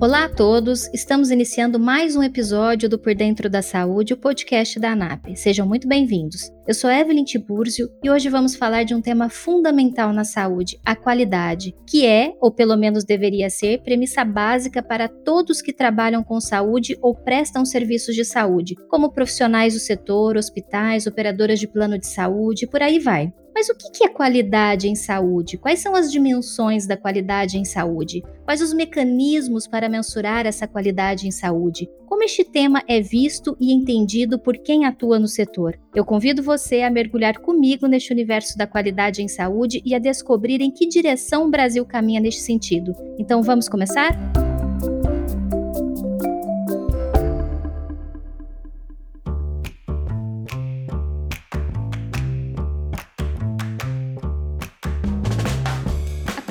Olá a todos, estamos iniciando mais um episódio do Por Dentro da Saúde, o podcast da ANAP. Sejam muito bem-vindos. Eu sou Evelyn Tiburzio e hoje vamos falar de um tema fundamental na saúde, a qualidade, que é, ou pelo menos deveria ser, premissa básica para todos que trabalham com saúde ou prestam serviços de saúde, como profissionais do setor, hospitais, operadoras de plano de saúde, por aí vai. Mas o que é qualidade em saúde? Quais são as dimensões da qualidade em saúde? Quais os mecanismos para mensurar essa qualidade em saúde? Como este tema é visto e entendido por quem atua no setor? Eu convido você a mergulhar comigo neste universo da qualidade em saúde e a descobrir em que direção o Brasil caminha neste sentido. Então vamos começar?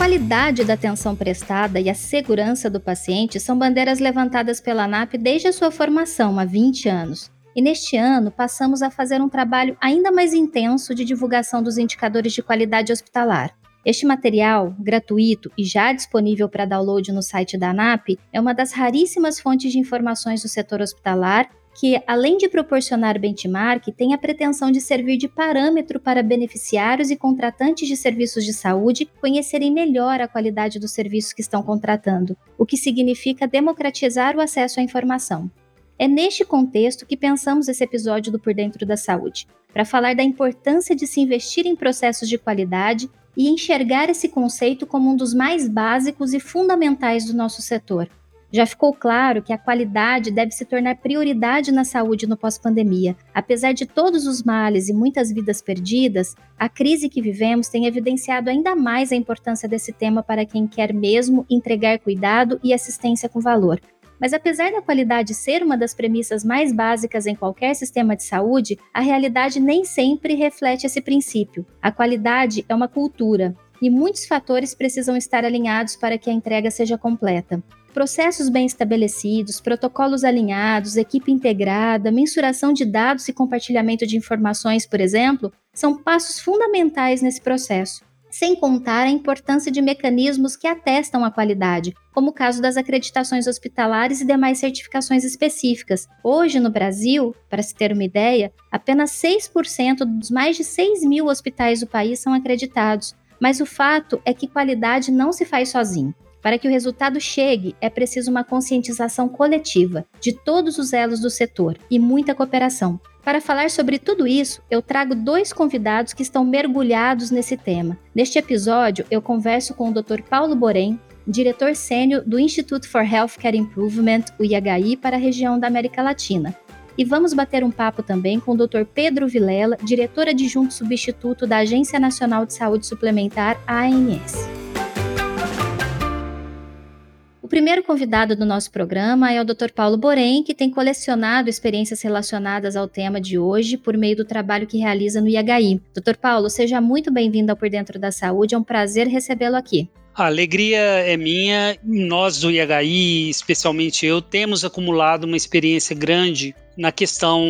Qualidade da atenção prestada e a segurança do paciente são bandeiras levantadas pela ANAP desde a sua formação, há 20 anos. E neste ano, passamos a fazer um trabalho ainda mais intenso de divulgação dos indicadores de qualidade hospitalar. Este material, gratuito e já disponível para download no site da ANAP, é uma das raríssimas fontes de informações do setor hospitalar que, além de proporcionar benchmark, tem a pretensão de servir de parâmetro para beneficiários e contratantes de serviços de saúde conhecerem melhor a qualidade dos serviços que estão contratando, o que significa democratizar o acesso à informação. É neste contexto que pensamos esse episódio do Por Dentro da Saúde, para falar da importância de se investir em processos de qualidade e enxergar esse conceito como um dos mais básicos e fundamentais do nosso setor, já ficou claro que a qualidade deve se tornar prioridade na saúde no pós-pandemia. Apesar de todos os males e muitas vidas perdidas, a crise que vivemos tem evidenciado ainda mais a importância desse tema para quem quer mesmo entregar cuidado e assistência com valor. Mas apesar da qualidade ser uma das premissas mais básicas em qualquer sistema de saúde, a realidade nem sempre reflete esse princípio. A qualidade é uma cultura e muitos fatores precisam estar alinhados para que a entrega seja completa. Processos bem estabelecidos, protocolos alinhados, equipe integrada, mensuração de dados e compartilhamento de informações, por exemplo, são passos fundamentais nesse processo. Sem contar a importância de mecanismos que atestam a qualidade, como o caso das acreditações hospitalares e demais certificações específicas. Hoje, no Brasil, para se ter uma ideia, apenas 6% dos mais de 6 mil hospitais do país são acreditados, mas o fato é que qualidade não se faz sozinho. Para que o resultado chegue, é preciso uma conscientização coletiva de todos os elos do setor e muita cooperação. Para falar sobre tudo isso, eu trago dois convidados que estão mergulhados nesse tema. Neste episódio, eu converso com o Dr. Paulo Borém, diretor sênior do Institute for Healthcare Improvement, o IHI, para a região da América Latina. E vamos bater um papo também com o Dr. Pedro Vilela, diretor adjunto substituto da Agência Nacional de Saúde Suplementar, ANS. O primeiro convidado do nosso programa é o Dr. Paulo Borém, que tem colecionado experiências relacionadas ao tema de hoje por meio do trabalho que realiza no IHI. Dr. Paulo, seja muito bem-vindo ao Por Dentro da Saúde, é um prazer recebê-lo aqui. A alegria é minha. Nós do IHI, especialmente eu, temos acumulado uma experiência grande na questão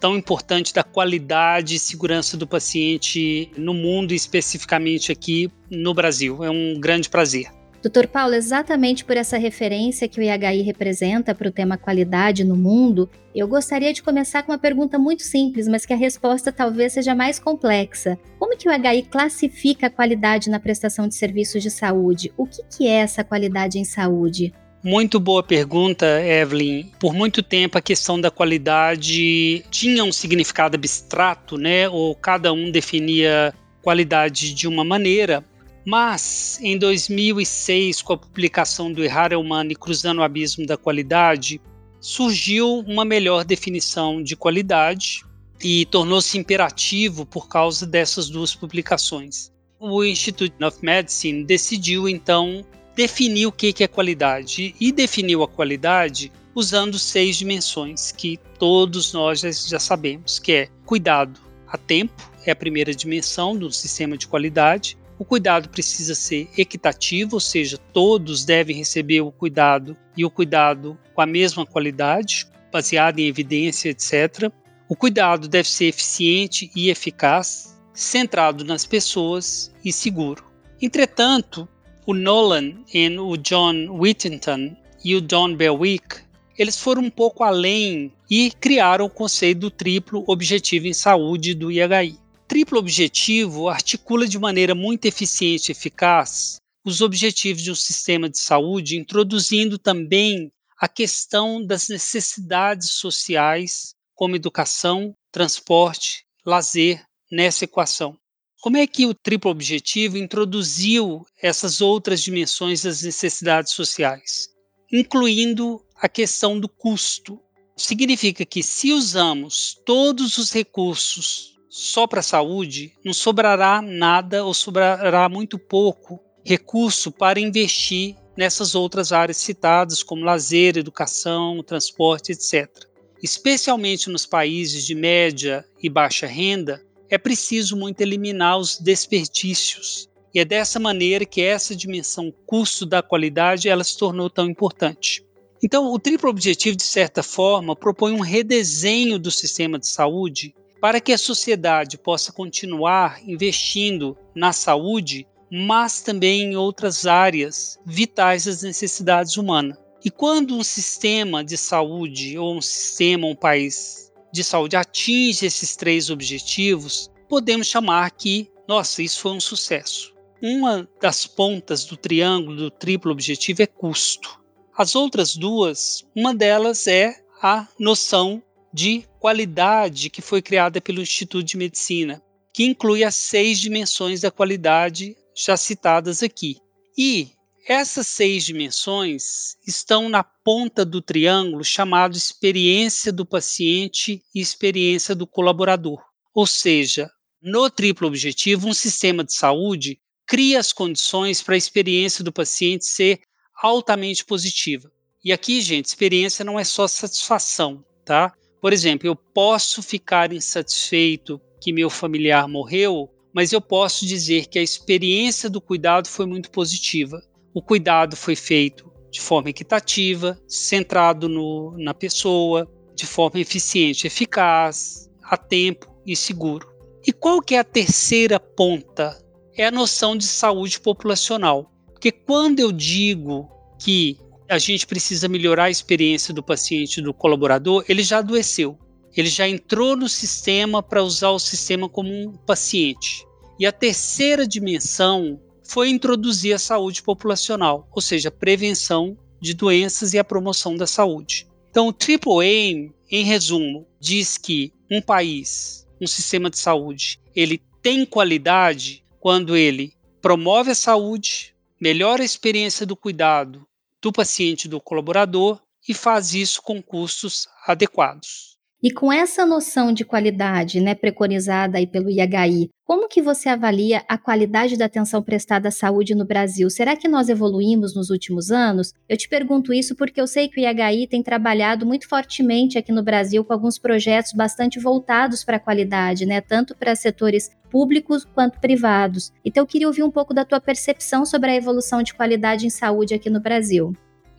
tão importante da qualidade e segurança do paciente no mundo especificamente aqui no Brasil. É um grande prazer. Doutor Paulo, exatamente por essa referência que o IHI representa para o tema qualidade no mundo, eu gostaria de começar com uma pergunta muito simples, mas que a resposta talvez seja mais complexa. Como que o IHI classifica a qualidade na prestação de serviços de saúde? O que, que é essa qualidade em saúde? Muito boa pergunta, Evelyn. Por muito tempo a questão da qualidade tinha um significado abstrato, né? Ou cada um definia qualidade de uma maneira. Mas, em 2006, com a publicação do Errar é Humano e Cruzando o Abismo da Qualidade, surgiu uma melhor definição de qualidade e tornou-se imperativo por causa dessas duas publicações. O Institute of Medicine decidiu, então, definir o que é qualidade e definiu a qualidade usando seis dimensões que todos nós já sabemos, que é cuidado a tempo, é a primeira dimensão do sistema de qualidade, o cuidado precisa ser equitativo, ou seja, todos devem receber o cuidado e o cuidado com a mesma qualidade, baseado em evidência, etc. O cuidado deve ser eficiente e eficaz, centrado nas pessoas e seguro. Entretanto, o Nolan e o John Whittington e o Don Berwick, eles foram um pouco além e criaram o conceito do triplo objetivo em saúde do IHI. Triplo objetivo articula de maneira muito eficiente e eficaz os objetivos de um sistema de saúde, introduzindo também a questão das necessidades sociais, como educação, transporte, lazer, nessa equação. Como é que o triplo objetivo introduziu essas outras dimensões das necessidades sociais? Incluindo a questão do custo. Significa que se usamos todos os recursos só para a saúde, não sobrará nada ou sobrará muito pouco recurso para investir nessas outras áreas citadas, como lazer, educação, transporte, etc. Especialmente nos países de média e baixa renda, é preciso muito eliminar os desperdícios. E é dessa maneira que essa dimensão custo da qualidade ela se tornou tão importante. Então, o triplo objetivo, de certa forma, propõe um redesenho do sistema de saúde para que a sociedade possa continuar investindo na saúde, mas também em outras áreas vitais das necessidades humanas. E quando um sistema de saúde ou um sistema, um país de saúde atinge esses três objetivos, podemos chamar que, nossa, isso foi um sucesso. Uma das pontas do triângulo do triplo objetivo é custo. As outras duas, uma delas é a noção de qualidade que foi criada pelo Instituto de Medicina, que inclui as seis dimensões da qualidade já citadas aqui. E essas seis dimensões estão na ponta do triângulo chamado experiência do paciente e experiência do colaborador. Ou seja, no triplo objetivo, um sistema de saúde cria as condições para a experiência do paciente ser altamente positiva. E aqui, gente, experiência não é só satisfação, tá? Por exemplo, eu posso ficar insatisfeito que meu familiar morreu, mas eu posso dizer que a experiência do cuidado foi muito positiva. O cuidado foi feito de forma equitativa, centrado no, na pessoa, de forma eficiente, eficaz, a tempo e seguro. E qual que é a terceira ponta? É a noção de saúde populacional. Porque quando eu digo que a gente precisa melhorar a experiência do paciente, do colaborador, ele já adoeceu. Ele já entrou no sistema para usar o sistema como um paciente. E a terceira dimensão foi introduzir a saúde populacional, ou seja, a prevenção de doenças e a promoção da saúde. Então, o Triple Aim, em resumo, diz que um país, um sistema de saúde, ele tem qualidade quando ele promove a saúde, melhora a experiência do cuidado do paciente e do colaborador e faz isso com custos adequados. E com essa noção de qualidade, né, preconizada aí pelo IHI, como que você avalia a qualidade da atenção prestada à saúde no Brasil? Será que nós evoluímos nos últimos anos? Eu te pergunto isso porque eu sei que o IHI tem trabalhado muito fortemente aqui no Brasil com alguns projetos bastante voltados para a qualidade, né, tanto para setores públicos quanto privados. Então eu queria ouvir um pouco da tua percepção sobre a evolução de qualidade em saúde aqui no Brasil.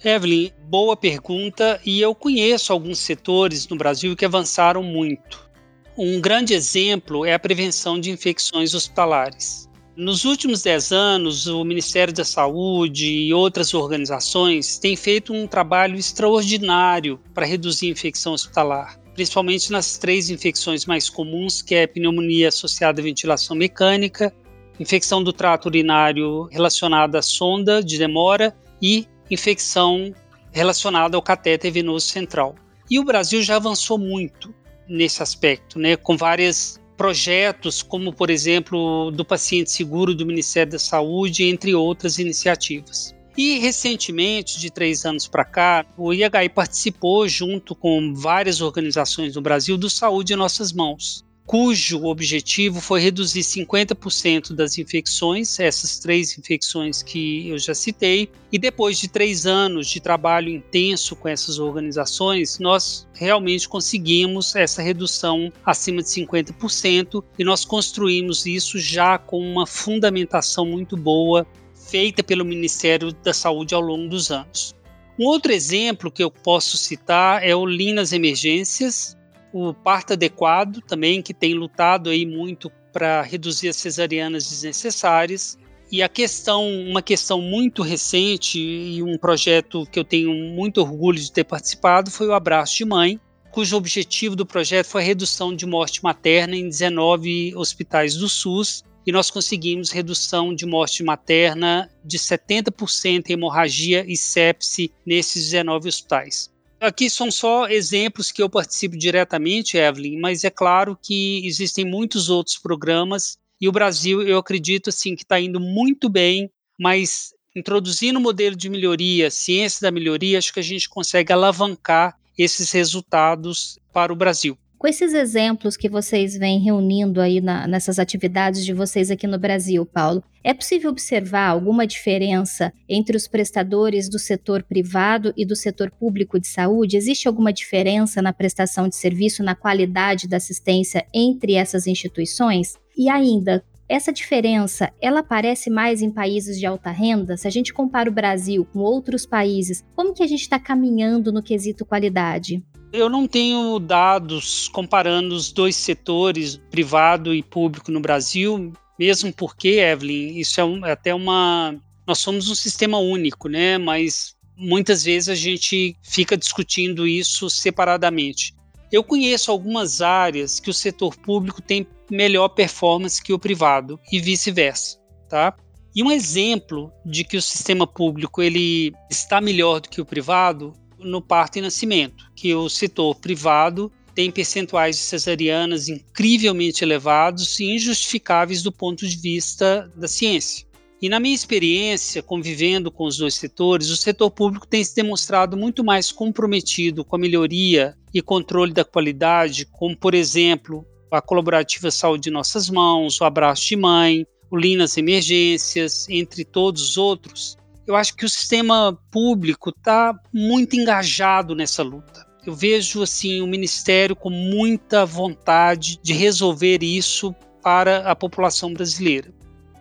Evelyn, boa pergunta. E eu conheço alguns setores no Brasil que avançaram muito. Um grande exemplo é a prevenção de infecções hospitalares. Nos últimos 10 anos, o Ministério da Saúde e outras organizações têm feito um trabalho extraordinário para reduzir a infecção hospitalar, principalmente nas três infecções mais comuns, que é a pneumonia associada à ventilação mecânica, infecção do trato urinário relacionada à sonda de demora e infecção relacionada ao catéter venoso central. E o Brasil já avançou muito nesse aspecto, né, com vários projetos, como por exemplo do paciente seguro do Ministério da Saúde, entre outras iniciativas. E recentemente, de três anos para cá, o IHI participou, junto com várias organizações do Brasil, do Saúde em Nossas Mãos, cujo objetivo foi reduzir 50% das infecções, essas três infecções que eu já citei, e depois de três anos de trabalho intenso com essas organizações, nós realmente conseguimos essa redução acima de 50% e nós construímos isso já com uma fundamentação muito boa feita pelo Ministério da Saúde ao longo dos anos. Um outro exemplo que eu posso citar é o Lean nas Emergências, o parto adequado também, que tem lutado aí muito para reduzir as cesarianas desnecessárias, E a questão, uma questão muito recente e um projeto que eu tenho muito orgulho de ter participado foi o Abraço de Mãe, cujo objetivo do projeto foi a redução de morte materna em 19 hospitais do SUS, e nós conseguimos redução de morte materna de 70% em hemorragia e sepse nesses 19 hospitais. Aqui são só exemplos que eu participo diretamente, Evelyn, mas é claro que existem muitos outros programas e o Brasil, eu acredito assim que está indo muito bem, mas introduzindo o modelo de melhoria, ciência da melhoria, acho que a gente consegue alavancar esses resultados para o Brasil. Com esses exemplos que vocês vêm reunindo aí na, nessas atividades de vocês aqui no Brasil, Paulo, é possível observar alguma diferença entre os prestadores do setor privado e do setor público de saúde? Existe alguma diferença na prestação de serviço, na qualidade da assistência entre essas instituições? E ainda, essa diferença, ela aparece mais em países de alta renda? Se a gente compara o Brasil com outros países, como que a gente está caminhando no quesito qualidade? Eu não tenho dados comparando os dois setores, privado e público no Brasil, mesmo porque, Evelyn, isso é, um, é até uma. Nós somos um sistema único, né? Mas muitas vezes a gente fica discutindo isso separadamente. Eu conheço algumas áreas que o setor público tem melhor performance que o privado e vice-versa, tá? E um exemplo de que o sistema público ele está melhor do que o privado no parto e nascimento, que o setor privado tem percentuais de cesarianas incrivelmente elevados e injustificáveis do ponto de vista da ciência. E na minha experiência, convivendo com os dois setores, o setor público tem se demonstrado muito mais comprometido com a melhoria e controle da qualidade, como, por exemplo, a colaborativa Saúde Nossas Mãos, o Abraço de Mãe, o Linas Emergências, entre todos os outros, eu acho que o sistema público está muito engajado nessa luta. Eu vejo assim o ministério com muita vontade de resolver isso para a população brasileira.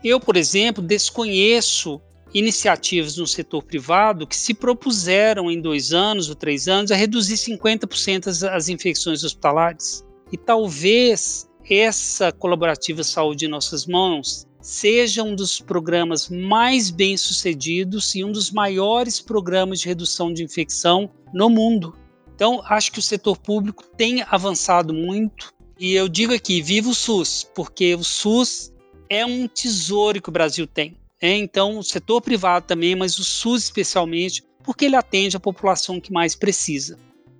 Eu, por exemplo, desconheço iniciativas no setor privado que se propuseram em dois anos ou três anos a reduzir 50% as, as infecções hospitalares. E talvez essa colaborativa Saúde em Nossas Mãos seja um dos programas mais bem-sucedidos e um dos maiores programas de redução de infecção no mundo. Então, acho que o setor público tem avançado muito e eu digo aqui, viva o SUS, porque o SUS é um tesouro que o Brasil tem. Né? Então, o setor privado também, mas o SUS especialmente, porque ele atende a população que mais precisa.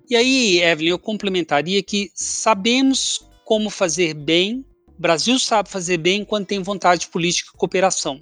E aí, Evelyn, eu complementaria que sabemos como fazer bem Brasil sabe fazer bem quando tem vontade política e cooperação.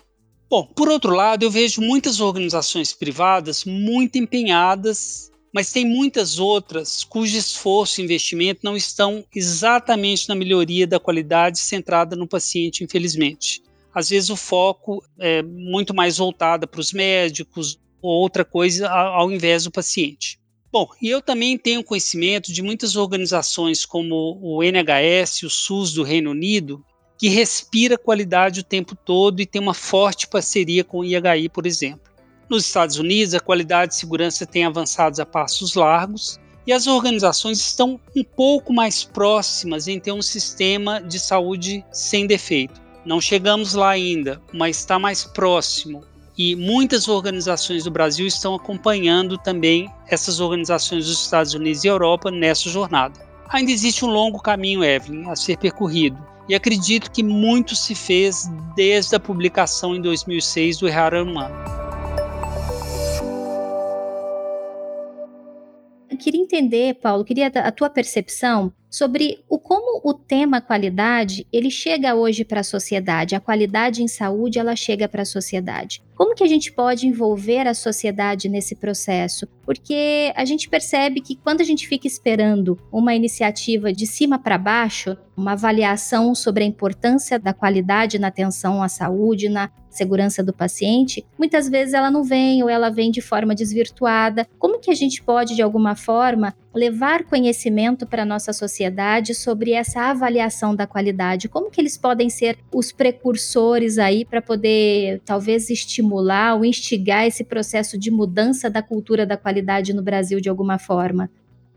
Bom, por outro lado, eu vejo muitas organizações privadas muito empenhadas, mas tem muitas outras cujo esforço e investimento não estão exatamente na melhoria da qualidade centrada no paciente, infelizmente. Às vezes o foco é muito mais voltado para os médicos ou outra coisa ao invés do paciente. Bom, e eu também tenho conhecimento de muitas organizações como o NHS, o SUS do Reino Unido, que respira qualidade o tempo todo e tem uma forte parceria com o IHI, por exemplo. Nos Estados Unidos, a qualidade e segurança tem avançado a passos largos e as organizações estão um pouco mais próximas em ter um sistema de saúde sem defeito. Não chegamos lá ainda, mas está mais próximo e muitas organizações do Brasil estão acompanhando também essas organizações dos Estados Unidos e Europa nessa jornada. Ainda existe um longo caminho, Evelyn, a ser percorrido, e acredito que muito se fez desde a publicação em 2006 do Errar Humano. Eu queria entender, Paulo, queria a tua percepção sobre o como o tema qualidade ele chega hoje para a sociedade. A qualidade em saúde ela chega para a sociedade. Como que a gente pode envolver a sociedade nesse processo? Porque a gente percebe que quando a gente fica esperando uma iniciativa de cima para baixo, uma avaliação sobre a importância da qualidade na atenção à saúde, na segurança do paciente, muitas vezes ela não vem ou ela vem de forma desvirtuada. Como que a gente pode de alguma forma levar conhecimento para a nossa sociedade sobre essa avaliação da qualidade? Como que eles podem ser os precursores aí para poder talvez estimular ou instigar esse processo de mudança da cultura da qualidade no Brasil de alguma forma?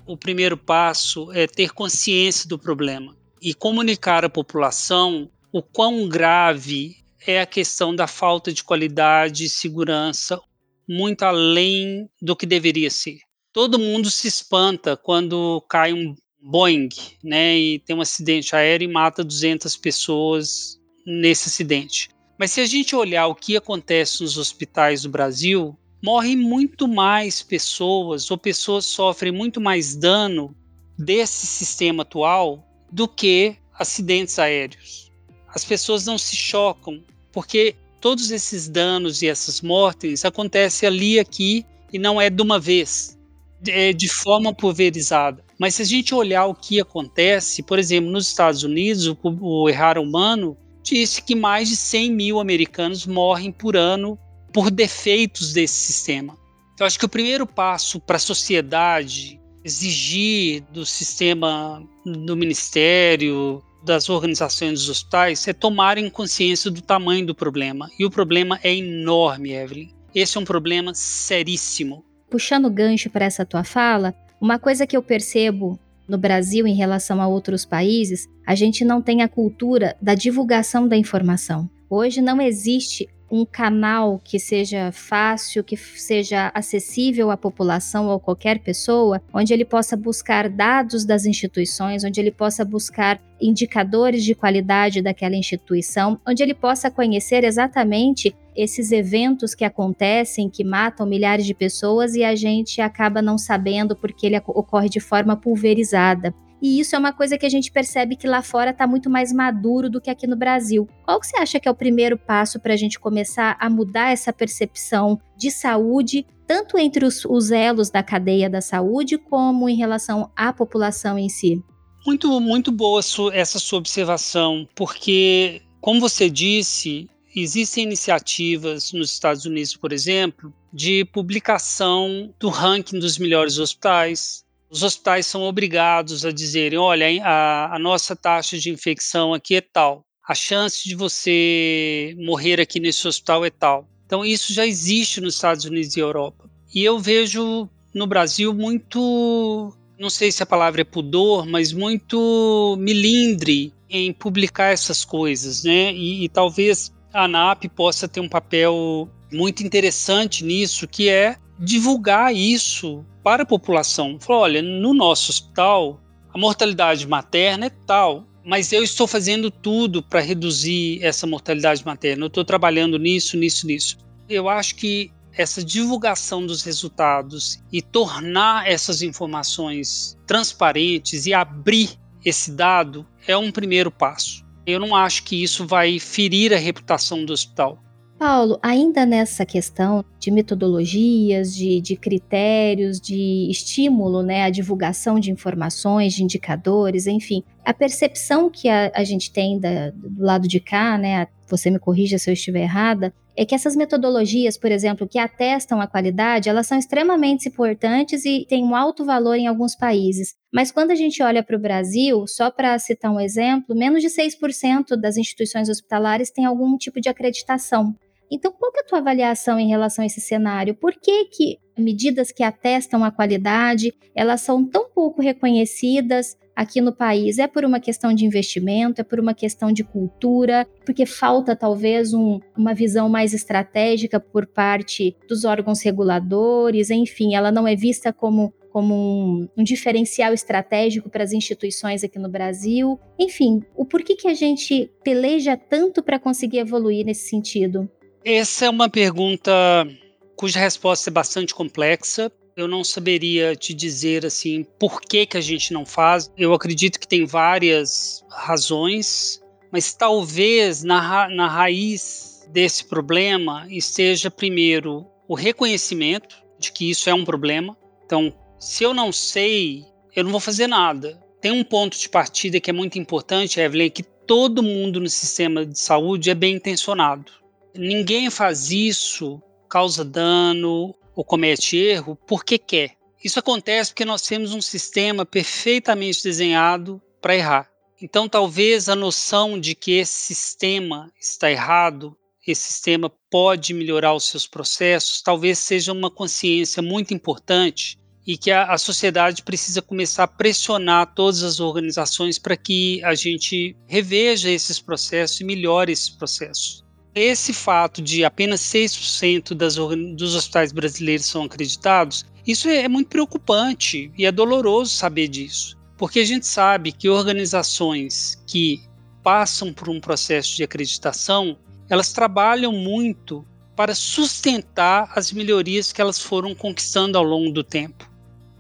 O primeiro passo é ter consciência do problema e comunicar à população o quão grave é a questão da falta de qualidade e segurança, muito além do que deveria ser. Todo mundo se espanta quando cai um Boeing, né, e tem um acidente aéreo e mata 200 pessoas nesse acidente. Mas se a gente olhar o que acontece nos hospitais do Brasil, morrem muito mais pessoas, ou pessoas sofrem muito mais dano desse sistema atual do que acidentes aéreos. As pessoas não se chocam, porque todos esses danos e essas mortes acontecem ali aqui e não é de uma vez, é de forma pulverizada. Mas se a gente olhar o que acontece, por exemplo, nos Estados Unidos, o, o Errar Humano disse que mais de 100 mil americanos morrem por ano por defeitos desse sistema. Então, acho que o primeiro passo para a sociedade exigir do sistema do ministério, das organizações dos hospitais, é tomarem consciência do tamanho do problema. E o problema é enorme, Evelyn. Esse é um problema seríssimo. Puxando o gancho para essa tua fala, uma coisa que eu percebo no Brasil em relação a outros países, a gente não tem a cultura da divulgação da informação. Hoje não existe um canal que seja fácil, que seja acessível à população ou qualquer pessoa, onde ele possa buscar dados das instituições, onde ele possa buscar indicadores de qualidade daquela instituição, onde ele possa conhecer exatamente esses eventos que acontecem, que matam milhares de pessoas e a gente acaba não sabendo porque ele ocorre de forma pulverizada. E isso é uma coisa que a gente percebe que lá fora está muito mais maduro do que aqui no Brasil. Qual que você acha que é o primeiro passo para a gente começar a mudar essa percepção de saúde, tanto entre os, os elos da cadeia da saúde, como em relação à população em si? Muito, muito boa essa sua observação, porque, como você disse, existem iniciativas nos Estados Unidos, por exemplo, de publicação do ranking dos melhores hospitais, os hospitais são obrigados a dizerem: olha, a, a nossa taxa de infecção aqui é tal, a chance de você morrer aqui nesse hospital é tal. Então, isso já existe nos Estados Unidos e Europa. E eu vejo no Brasil muito, não sei se a palavra é pudor, mas muito milindre em publicar essas coisas, né? E, e talvez a ANAP possa ter um papel muito interessante nisso, que é divulgar isso para a população. Falou, olha, no nosso hospital a mortalidade materna é tal, mas eu estou fazendo tudo para reduzir essa mortalidade materna. Eu estou trabalhando nisso, nisso, nisso. Eu acho que essa divulgação dos resultados e tornar essas informações transparentes e abrir esse dado é um primeiro passo. Eu não acho que isso vai ferir a reputação do hospital. Paulo, ainda nessa questão de metodologias, de, de, critérios, de estímulo né, à divulgação de informações, de indicadores, enfim, a percepção que a, a gente tem da, do lado de cá, né, você me corrija se eu estiver errada, é que essas metodologias, por exemplo, que atestam a qualidade, elas são extremamente importantes e têm um alto valor em alguns países. Mas quando a gente olha para o Brasil, só para citar um exemplo, menos de 6% das instituições hospitalares têm algum tipo de acreditação. Então, qual é a tua avaliação em relação a esse cenário? Por que, que medidas que atestam a qualidade, elas são tão pouco reconhecidas aqui no país? É por uma questão de investimento, é por uma questão de cultura, porque falta talvez um, uma visão mais estratégica por parte dos órgãos reguladores, enfim, ela não é vista como como um, um, diferencial estratégico para as instituições aqui no Brasil. Enfim, o porquê que a gente peleja tanto para conseguir evoluir nesse sentido? Essa é uma pergunta cuja resposta é bastante complexa. Eu não saberia te dizer assim por que, que a gente não faz. Eu acredito que tem várias razões, mas talvez na, ra na raiz desse problema esteja primeiro o reconhecimento de que isso é um problema. Então, se eu não sei, eu não vou fazer nada. Tem um ponto de partida que é muito importante, Evelyn, é que todo mundo no sistema de saúde é bem intencionado. Ninguém faz isso, causa dano ou comete erro porque quer. Isso acontece porque nós temos um sistema perfeitamente desenhado para errar. Então, talvez a noção de que esse sistema está errado, esse sistema pode melhorar os seus processos, talvez seja uma consciência muito importante e que a, a sociedade precisa começar a pressionar todas as organizações para que a gente reveja esses processos e melhore esses processos. Esse fato de apenas 6% das, dos hospitais brasileiros são acreditados, isso é, é muito preocupante e é doloroso saber disso, porque a gente sabe que organizações que passam por um processo de acreditação, elas trabalham muito para sustentar as melhorias que elas foram conquistando ao longo do tempo.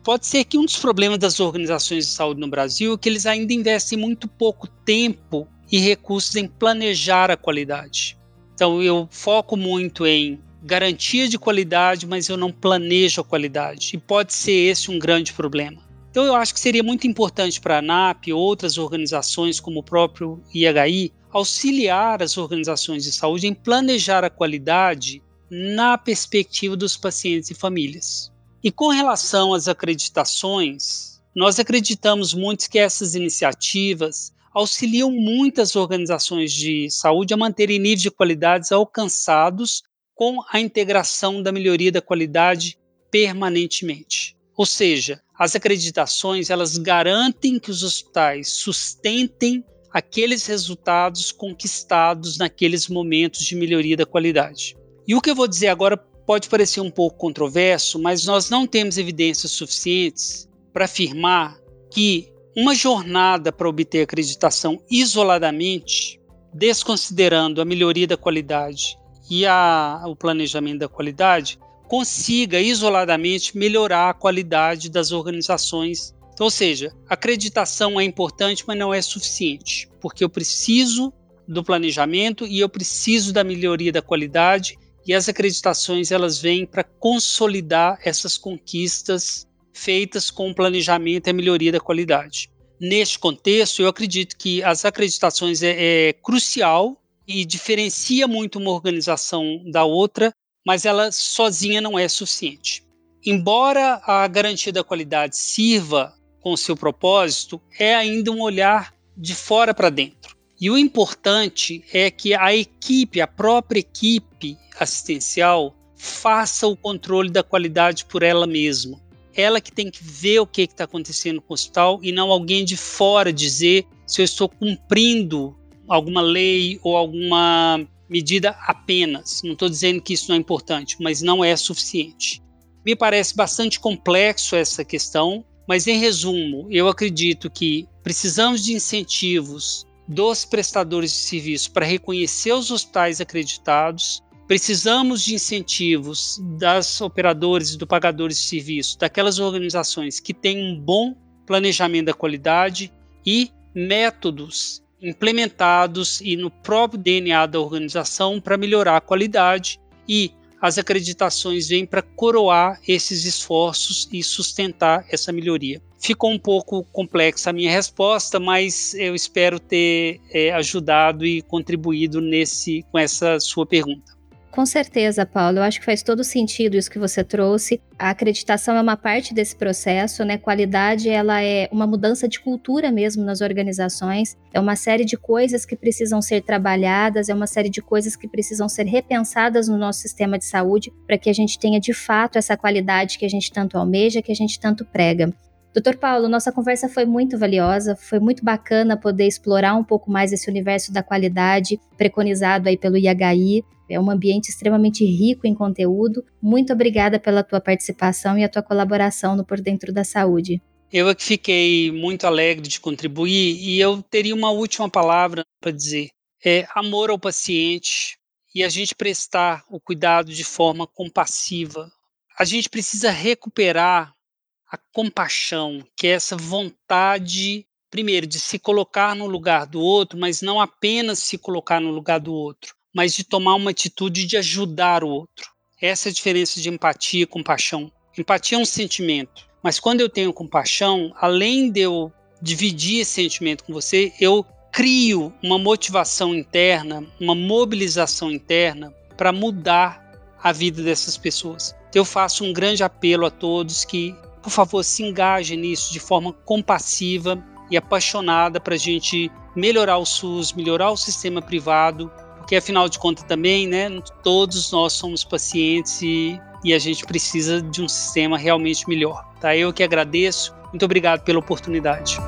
Pode ser que um dos problemas das organizações de saúde no Brasil é que eles ainda investem muito pouco tempo e recursos em planejar a qualidade. Então eu foco muito em garantia de qualidade, mas eu não planejo a qualidade. E pode ser esse um grande problema. Então eu acho que seria muito importante para a ANAP e outras organizações como o próprio IHI auxiliar as organizações de saúde em planejar a qualidade na perspectiva dos pacientes e famílias. E com relação às acreditações, nós acreditamos muito que essas iniciativas auxiliam muitas organizações de saúde a manterem níveis de qualidades alcançados com a integração da melhoria da qualidade permanentemente. Ou seja, as acreditações elas garantem que os hospitais sustentem aqueles resultados conquistados naqueles momentos de melhoria da qualidade. E o que eu vou dizer agora pode parecer um pouco controverso, mas nós não temos evidências suficientes para afirmar que uma jornada para obter acreditação isoladamente, desconsiderando a melhoria da qualidade e a, o planejamento da qualidade, consiga isoladamente melhorar a qualidade das organizações. Então, ou seja, acreditação é importante, mas não é suficiente, porque eu preciso do planejamento e eu preciso da melhoria da qualidade e as acreditações elas vêm para consolidar essas conquistas feitas com o planejamento e a melhoria da qualidade. Neste contexto, eu acredito que as acreditações é, é crucial e diferencia muito uma organização da outra, mas ela sozinha não é suficiente. Embora a garantia da qualidade sirva com seu propósito, é ainda um olhar de fora para dentro. E o importante é que a equipe, a própria equipe assistencial, faça o controle da qualidade por ela mesma. Ela que tem que ver o que está acontecendo com o hospital e não alguém de fora dizer se eu estou cumprindo alguma lei ou alguma medida apenas. Não estou dizendo que isso não é importante, mas não é suficiente. Me parece bastante complexo essa questão, mas em resumo, eu acredito que precisamos de incentivos dos prestadores de serviço para reconhecer os hospitais acreditados. Precisamos de incentivos das operadores e do pagadores de serviço, daquelas organizações que têm um bom planejamento da qualidade e métodos implementados e no próprio DNA da organização para melhorar a qualidade e as acreditações vêm para coroar esses esforços e sustentar essa melhoria. Ficou um pouco complexa a minha resposta, mas eu espero ter é, ajudado e contribuído nesse com essa sua pergunta. Com certeza, Paulo. Eu acho que faz todo sentido isso que você trouxe. A acreditação é uma parte desse processo, né? Qualidade, ela é uma mudança de cultura mesmo nas organizações. É uma série de coisas que precisam ser trabalhadas, é uma série de coisas que precisam ser repensadas no nosso sistema de saúde para que a gente tenha de fato essa qualidade que a gente tanto almeja, que a gente tanto prega. Doutor Paulo, nossa conversa foi muito valiosa, foi muito bacana poder explorar um pouco mais esse universo da qualidade preconizado aí pelo IHI. É um ambiente extremamente rico em conteúdo. Muito obrigada pela tua participação e a tua colaboração no Por Dentro da Saúde. Eu é que fiquei muito alegre de contribuir e eu teria uma última palavra para dizer. É amor ao paciente e a gente prestar o cuidado de forma compassiva. A gente precisa recuperar a compaixão, que é essa vontade, primeiro, de se colocar no lugar do outro, mas não apenas se colocar no lugar do outro, mas de tomar uma atitude de ajudar o outro. Essa é a diferença de empatia e compaixão. Empatia é um sentimento, mas quando eu tenho compaixão, além de eu dividir esse sentimento com você, eu crio uma motivação interna, uma mobilização interna para mudar a vida dessas pessoas. Eu faço um grande apelo a todos que por favor, se engaje nisso de forma compassiva e apaixonada para a gente melhorar o SUS, melhorar o sistema privado, porque afinal de contas também, né, todos nós somos pacientes e, e a gente precisa de um sistema realmente melhor. Tá? Eu que agradeço. Muito obrigado pela oportunidade.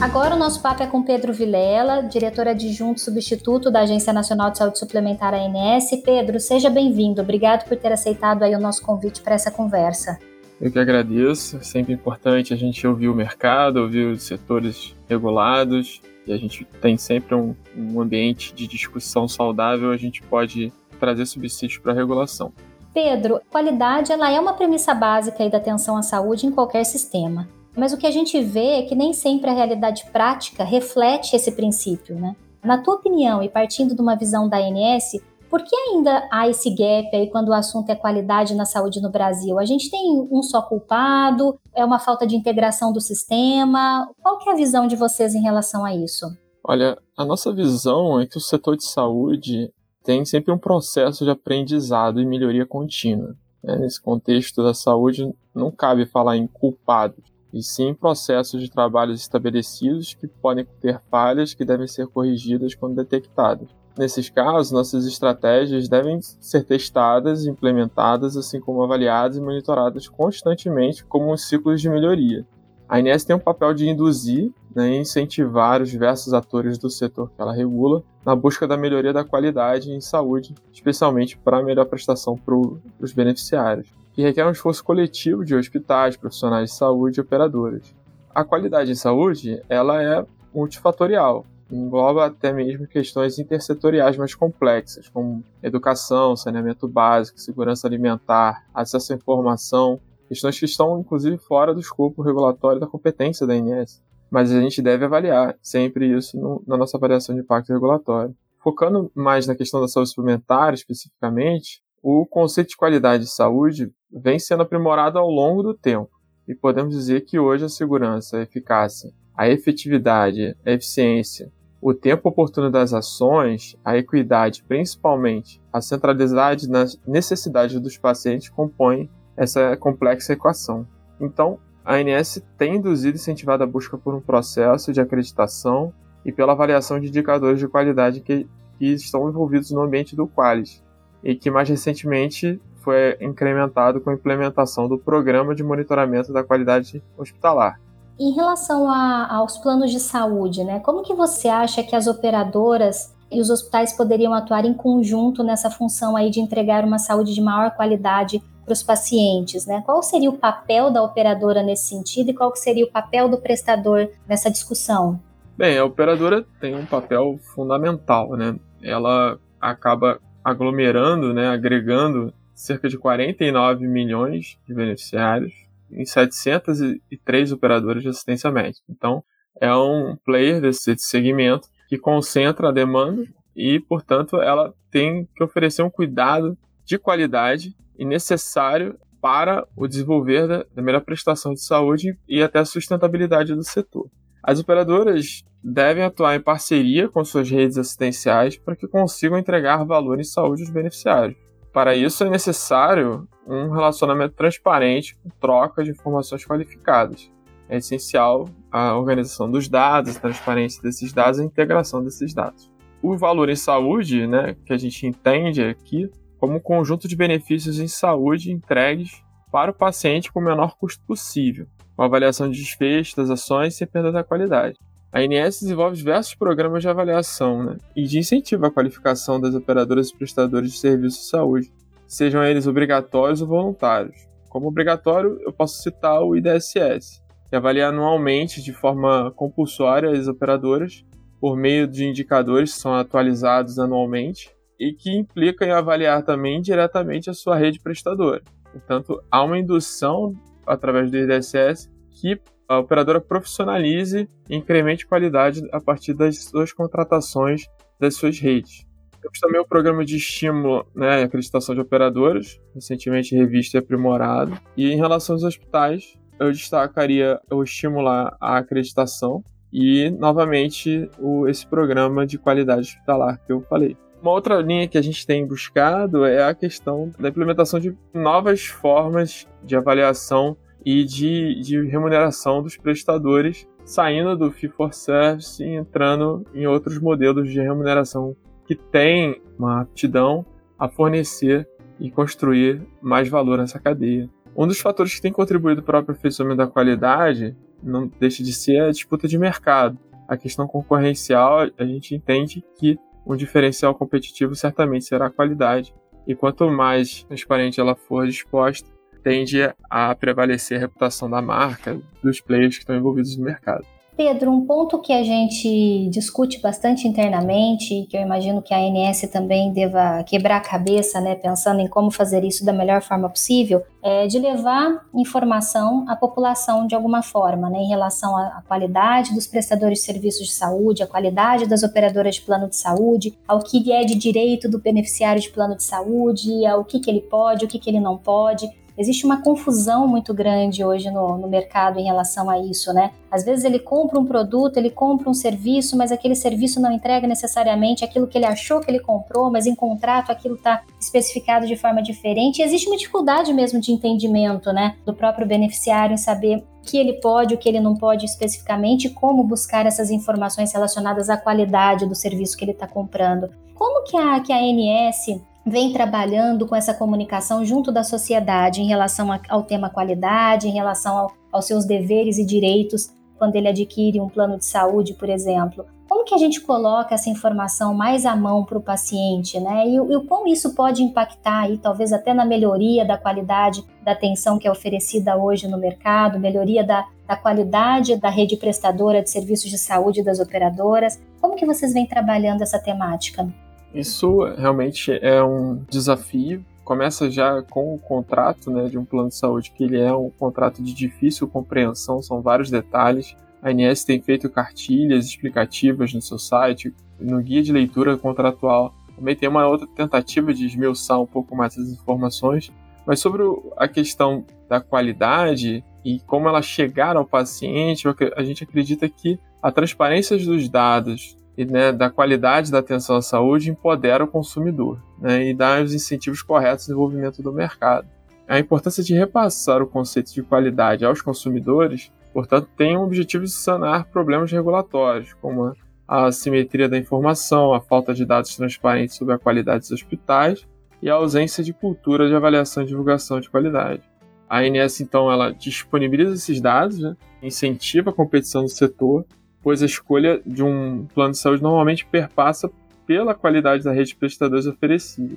Agora o nosso papo é com Pedro Vilela, diretor adjunto substituto da Agência Nacional de Saúde Suplementar ANS. Pedro, seja bem-vindo. Obrigado por ter aceitado aí o nosso convite para essa conversa. Eu que agradeço. É sempre importante a gente ouvir o mercado, ouvir os setores regulados, e a gente tem sempre um, um ambiente de discussão saudável, a gente pode trazer subsídios para a regulação. Pedro, qualidade ela é uma premissa básica da atenção à saúde em qualquer sistema. Mas o que a gente vê é que nem sempre a realidade prática reflete esse princípio, né? Na tua opinião, e partindo de uma visão da ANS, por que ainda há esse gap aí quando o assunto é qualidade na saúde no Brasil? A gente tem um só culpado? É uma falta de integração do sistema? Qual que é a visão de vocês em relação a isso? Olha, a nossa visão é que o setor de saúde tem sempre um processo de aprendizado e melhoria contínua. Né? Nesse contexto da saúde, não cabe falar em culpados e sim processos de trabalhos estabelecidos que podem ter falhas que devem ser corrigidas quando detectadas. Nesses casos, nossas estratégias devem ser testadas, implementadas, assim como avaliadas e monitoradas constantemente como ciclos de melhoria. A Inés tem um papel de induzir né, e incentivar os diversos atores do setor que ela regula na busca da melhoria da qualidade em saúde, especialmente para a melhor prestação para os beneficiários que requer um esforço coletivo de hospitais, profissionais de saúde e operadoras. A qualidade em saúde ela é multifatorial, engloba até mesmo questões intersetoriais mais complexas, como educação, saneamento básico, segurança alimentar, acesso à informação, questões que estão inclusive fora do escopo regulatório da competência da ANS. Mas a gente deve avaliar sempre isso no, na nossa avaliação de impacto regulatório. Focando mais na questão da saúde suplementar especificamente, o conceito de qualidade de saúde vem sendo aprimorado ao longo do tempo. E podemos dizer que hoje a segurança, a eficácia, a efetividade, a eficiência, o tempo oportuno das ações, a equidade, principalmente a centralidade nas necessidades dos pacientes compõem essa complexa equação. Então, a ANS tem induzido e incentivado a busca por um processo de acreditação e pela avaliação de indicadores de qualidade que, que estão envolvidos no ambiente do Qualis, e que mais recentemente foi incrementado com a implementação do Programa de Monitoramento da Qualidade Hospitalar. Em relação a, aos planos de saúde, né, como que você acha que as operadoras e os hospitais poderiam atuar em conjunto nessa função aí de entregar uma saúde de maior qualidade para os pacientes, né? Qual seria o papel da operadora nesse sentido e qual seria o papel do prestador nessa discussão? Bem, a operadora tem um papel fundamental, né? Ela acaba aglomerando, né, agregando cerca de 49 milhões de beneficiários em 703 operadoras de assistência médica. Então, é um player desse segmento que concentra a demanda e, portanto, ela tem que oferecer um cuidado de qualidade e necessário para o desenvolver da, da melhor prestação de saúde e até a sustentabilidade do setor. As operadoras devem atuar em parceria com suas redes assistenciais para que consigam entregar valor em saúde aos beneficiários. Para isso é necessário um relacionamento transparente com troca de informações qualificadas. É essencial a organização dos dados, a transparência desses dados e a integração desses dados. O valor em saúde, né, que a gente entende aqui como um conjunto de benefícios em saúde entregues para o paciente com o menor custo possível, com avaliação de desfecho das ações sem perda da qualidade. A ANS desenvolve diversos programas de avaliação né, e de incentivo à qualificação das operadoras e prestadores de serviços de saúde, sejam eles obrigatórios ou voluntários. Como obrigatório, eu posso citar o IDSS, que avalia anualmente de forma compulsória as operadoras por meio de indicadores que são atualizados anualmente e que implica em avaliar também diretamente a sua rede prestadora. Portanto, há uma indução através do IDSS que a operadora profissionalize e incremente qualidade a partir das suas contratações das suas redes. Temos também o programa de estímulo né, e acreditação de operadoras, recentemente revisto e aprimorado. E em relação aos hospitais, eu destacaria o estimular a acreditação e, novamente, o, esse programa de qualidade hospitalar que eu falei. Uma outra linha que a gente tem buscado é a questão da implementação de novas formas de avaliação e de, de remuneração dos prestadores, saindo do fee for service e entrando em outros modelos de remuneração que têm uma aptidão a fornecer e construir mais valor nessa cadeia. Um dos fatores que tem contribuído para o aperfeiçoamento da qualidade não deixa de ser a disputa de mercado. A questão concorrencial, a gente entende que um diferencial competitivo certamente será a qualidade. E quanto mais transparente ela for disposta, tende a prevalecer a reputação da marca, dos players que estão envolvidos no mercado. Pedro, um ponto que a gente discute bastante internamente, que eu imagino que a ANS também deva quebrar a cabeça, né, pensando em como fazer isso da melhor forma possível, é de levar informação à população de alguma forma, né, em relação à qualidade dos prestadores de serviços de saúde, à qualidade das operadoras de plano de saúde, ao que é de direito do beneficiário de plano de saúde, ao que, que ele pode, o que, que ele não pode. Existe uma confusão muito grande hoje no, no mercado em relação a isso, né? Às vezes ele compra um produto, ele compra um serviço, mas aquele serviço não entrega necessariamente aquilo que ele achou que ele comprou, mas em contrato aquilo está especificado de forma diferente. E existe uma dificuldade mesmo de entendimento, né, do próprio beneficiário em saber o que ele pode, o que ele não pode especificamente, como buscar essas informações relacionadas à qualidade do serviço que ele está comprando. Como que a, que a ANS vem trabalhando com essa comunicação junto da sociedade em relação ao tema qualidade, em relação ao, aos seus deveres e direitos quando ele adquire um plano de saúde, por exemplo. Como que a gente coloca essa informação mais à mão para o paciente, né? E, e o quão isso pode impactar aí, talvez até na melhoria da qualidade da atenção que é oferecida hoje no mercado, melhoria da, da qualidade da rede prestadora de serviços de saúde das operadoras. Como que vocês vêm trabalhando essa temática? Isso realmente é um desafio. Começa já com o contrato né, de um plano de saúde, que ele é um contrato de difícil compreensão, são vários detalhes. A ANS tem feito cartilhas explicativas no seu site, no guia de leitura contratual. Também tem uma outra tentativa de esmiuçar um pouco mais as informações. Mas sobre a questão da qualidade e como ela chegar ao paciente, a gente acredita que a transparência dos dados e né, da qualidade da atenção à saúde empodera o consumidor né, e dá os incentivos corretos ao desenvolvimento do mercado. A importância de repassar o conceito de qualidade aos consumidores, portanto, tem o objetivo de sanar problemas regulatórios, como a assimetria da informação, a falta de dados transparentes sobre a qualidade dos hospitais e a ausência de cultura de avaliação e divulgação de qualidade. A ANS, então, ela disponibiliza esses dados, né, incentiva a competição no setor pois a escolha de um plano de saúde normalmente perpassa pela qualidade da rede de prestadores oferecida.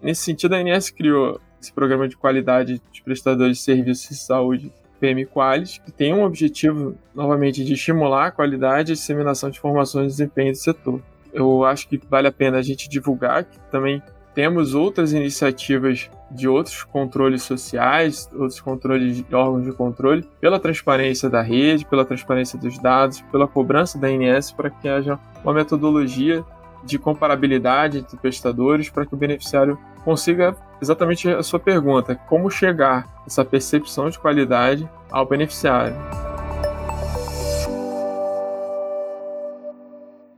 Nesse sentido, a ANS criou esse programa de qualidade de prestadores de serviços de saúde PM Qualis, que tem um objetivo, novamente, de estimular a qualidade e disseminação de informações e desempenho do setor. Eu acho que vale a pena a gente divulgar que também temos outras iniciativas de outros controles sociais, outros controles de órgãos de controle, pela transparência da rede, pela transparência dos dados, pela cobrança da INS para que haja uma metodologia de comparabilidade entre prestadores para que o beneficiário consiga exatamente a sua pergunta, como chegar essa percepção de qualidade ao beneficiário.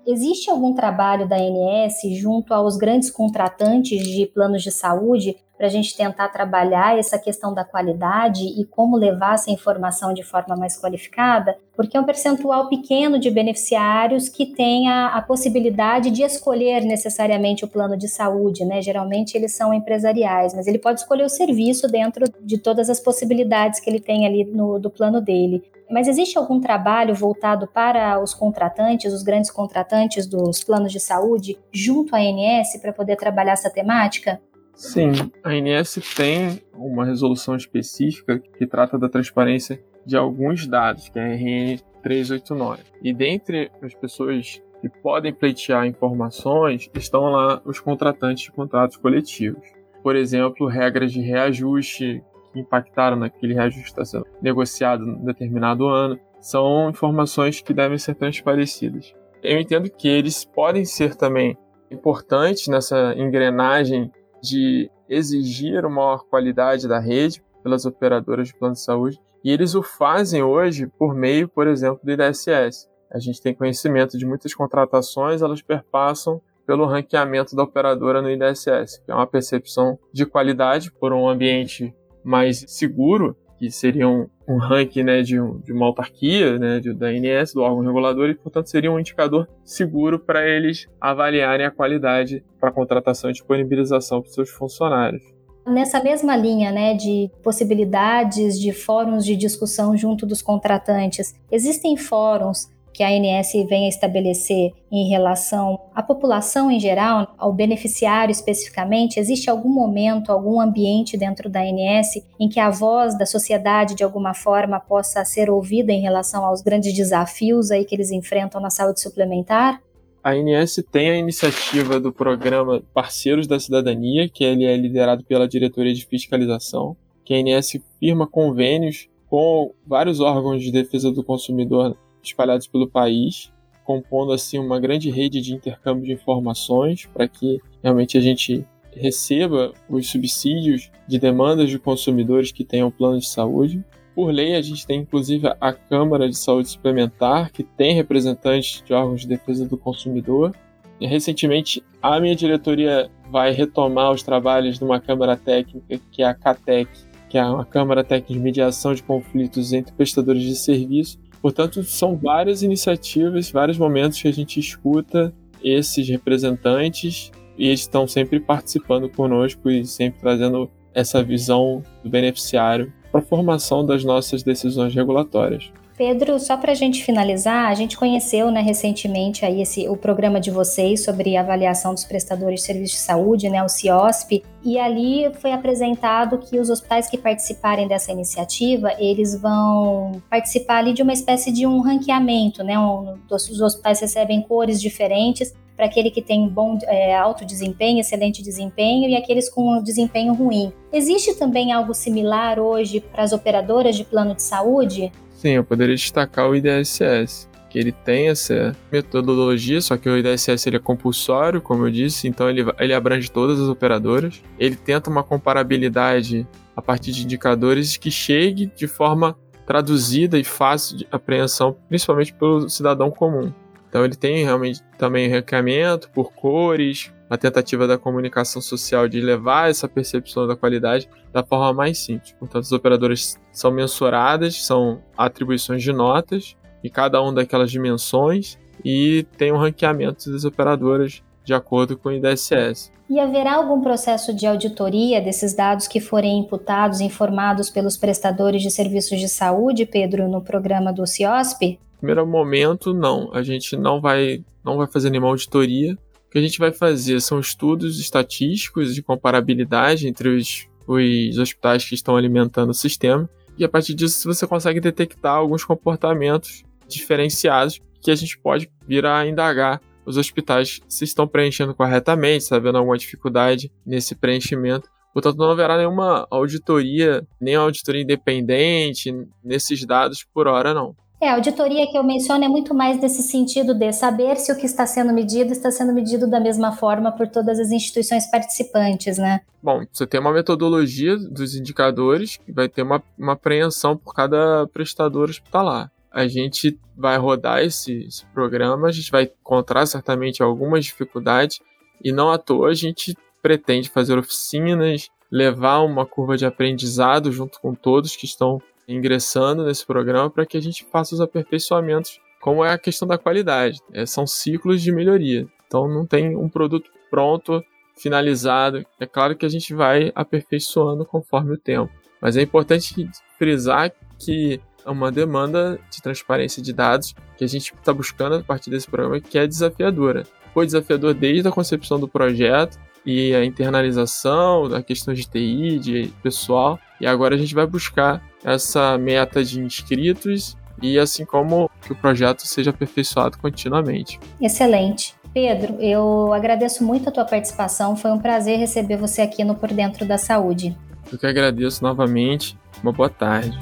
Existe algum trabalho da ANS junto aos grandes contratantes de planos de saúde para a gente tentar trabalhar essa questão da qualidade e como levar essa informação de forma mais qualificada? Porque é um percentual pequeno de beneficiários que tem a, a possibilidade de escolher necessariamente o plano de saúde, né? Geralmente eles são empresariais, mas ele pode escolher o serviço dentro de todas as possibilidades que ele tem ali no, do plano dele. Mas existe algum trabalho voltado para os contratantes, os grandes contratantes dos planos de saúde, junto à ANS, para poder trabalhar essa temática? Sim, a ANS tem uma resolução específica que trata da transparência de alguns dados, que é a RN 389. E dentre as pessoas que podem pleitear informações estão lá os contratantes de contratos coletivos. Por exemplo, regras de reajuste que impactaram naquele reajuste está sendo negociado em determinado ano, são informações que devem ser transparecidas. Eu entendo que eles podem ser também importantes nessa engrenagem de exigir uma maior qualidade da rede pelas operadoras de plano de saúde, e eles o fazem hoje por meio, por exemplo, do IDSS. A gente tem conhecimento de muitas contratações, elas perpassam pelo ranqueamento da operadora no IDSS, que é uma percepção de qualidade por um ambiente mais seguro, que seria um, um ranking né, de, de, uma autarquia, né, de, da ANS, do órgão regulador, e, portanto, seria um indicador seguro para eles avaliarem a qualidade para contratação e disponibilização para seus funcionários. Nessa mesma linha, né, de possibilidades de fóruns de discussão junto dos contratantes, existem fóruns que a ANS vem a estabelecer em relação à população em geral, ao beneficiário especificamente? Existe algum momento, algum ambiente dentro da ANS em que a voz da sociedade de alguma forma possa ser ouvida em relação aos grandes desafios aí que eles enfrentam na saúde suplementar? A ANS tem a iniciativa do programa Parceiros da Cidadania, que ele é liderado pela Diretoria de Fiscalização, que a ANS firma convênios com vários órgãos de defesa do consumidor espalhados pelo país, compondo assim uma grande rede de intercâmbio de informações para que realmente a gente receba os subsídios de demandas de consumidores que tenham plano de saúde. Por lei, a gente tem inclusive a Câmara de Saúde Suplementar, que tem representantes de órgãos de defesa do consumidor. E, recentemente, a minha diretoria vai retomar os trabalhos de uma Câmara Técnica, que é a CATEC, que é uma Câmara Técnica de Mediação de Conflitos entre Prestadores de Serviço, Portanto, são várias iniciativas, vários momentos que a gente escuta esses representantes e eles estão sempre participando conosco e sempre trazendo essa visão do beneficiário para a formação das nossas decisões regulatórias. Pedro, só para a gente finalizar, a gente conheceu né, recentemente aí esse, o programa de vocês sobre avaliação dos prestadores de serviços de saúde, né, o CIOSP, e ali foi apresentado que os hospitais que participarem dessa iniciativa, eles vão participar ali de uma espécie de um ranqueamento, né, um, os hospitais recebem cores diferentes para aquele que tem bom é, alto desempenho, excelente desempenho e aqueles com desempenho ruim. Existe também algo similar hoje para as operadoras de plano de saúde? Sim, eu poderia destacar o IDSS, que ele tem essa metodologia, só que o IDSS ele é compulsório, como eu disse, então ele, ele abrange todas as operadoras. Ele tenta uma comparabilidade a partir de indicadores que chegue de forma traduzida e fácil de apreensão, principalmente pelo cidadão comum. Então ele tem realmente também ranqueamento por cores, a tentativa da comunicação social de levar essa percepção da qualidade da forma mais simples. Portanto, as operadoras são mensuradas, são atribuições de notas e cada uma daquelas dimensões e tem um ranqueamento das operadoras de acordo com o IDSS. E haverá algum processo de auditoria desses dados que forem imputados, informados pelos prestadores de serviços de saúde, Pedro, no programa do CIOSP? Primeiro momento, não. A gente não vai, não vai fazer nenhuma auditoria que a gente vai fazer são estudos estatísticos de comparabilidade entre os, os hospitais que estão alimentando o sistema, e a partir disso você consegue detectar alguns comportamentos diferenciados que a gente pode vir a indagar os hospitais se estão preenchendo corretamente, se está havendo alguma dificuldade nesse preenchimento. Portanto, não haverá nenhuma auditoria, nem auditoria independente nesses dados por hora, não. É, a auditoria que eu menciono é muito mais nesse sentido de saber se o que está sendo medido está sendo medido da mesma forma por todas as instituições participantes, né? Bom, você tem uma metodologia dos indicadores vai ter uma, uma apreensão por cada prestador hospitalar. A gente vai rodar esse, esse programa, a gente vai encontrar certamente algumas dificuldades e não à toa a gente pretende fazer oficinas, levar uma curva de aprendizado junto com todos que estão ingressando nesse programa para que a gente faça os aperfeiçoamentos, como é a questão da qualidade. É, são ciclos de melhoria. Então não tem um produto pronto, finalizado. É claro que a gente vai aperfeiçoando conforme o tempo. Mas é importante frisar que é uma demanda de transparência de dados que a gente está buscando a partir desse programa que é desafiadora. Foi desafiador desde a concepção do projeto e a internalização da questão de TI, de pessoal, e agora a gente vai buscar essa meta de inscritos e assim como que o projeto seja aperfeiçoado continuamente. Excelente. Pedro, eu agradeço muito a tua participação. Foi um prazer receber você aqui no Por Dentro da Saúde. Eu que agradeço novamente. Uma boa tarde.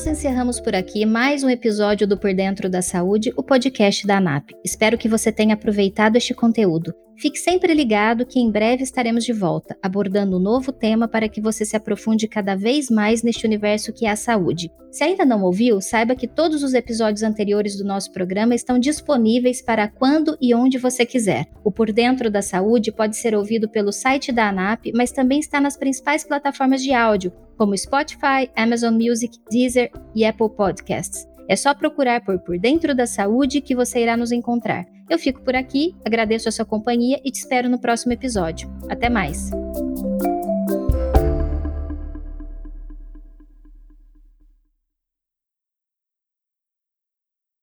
Nós encerramos por aqui mais um episódio do Por Dentro da Saúde, o podcast da ANAP. Espero que você tenha aproveitado este conteúdo. Fique sempre ligado que em breve estaremos de volta, abordando um novo tema para que você se aprofunde cada vez mais neste universo que é a saúde. Se ainda não ouviu, saiba que todos os episódios anteriores do nosso programa estão disponíveis para quando e onde você quiser. O Por Dentro da Saúde pode ser ouvido pelo site da ANAP, mas também está nas principais plataformas de áudio, como Spotify, Amazon Music, Deezer e Apple Podcasts. É só procurar por Por Dentro da Saúde que você irá nos encontrar. Eu fico por aqui, agradeço a sua companhia e te espero no próximo episódio. Até mais!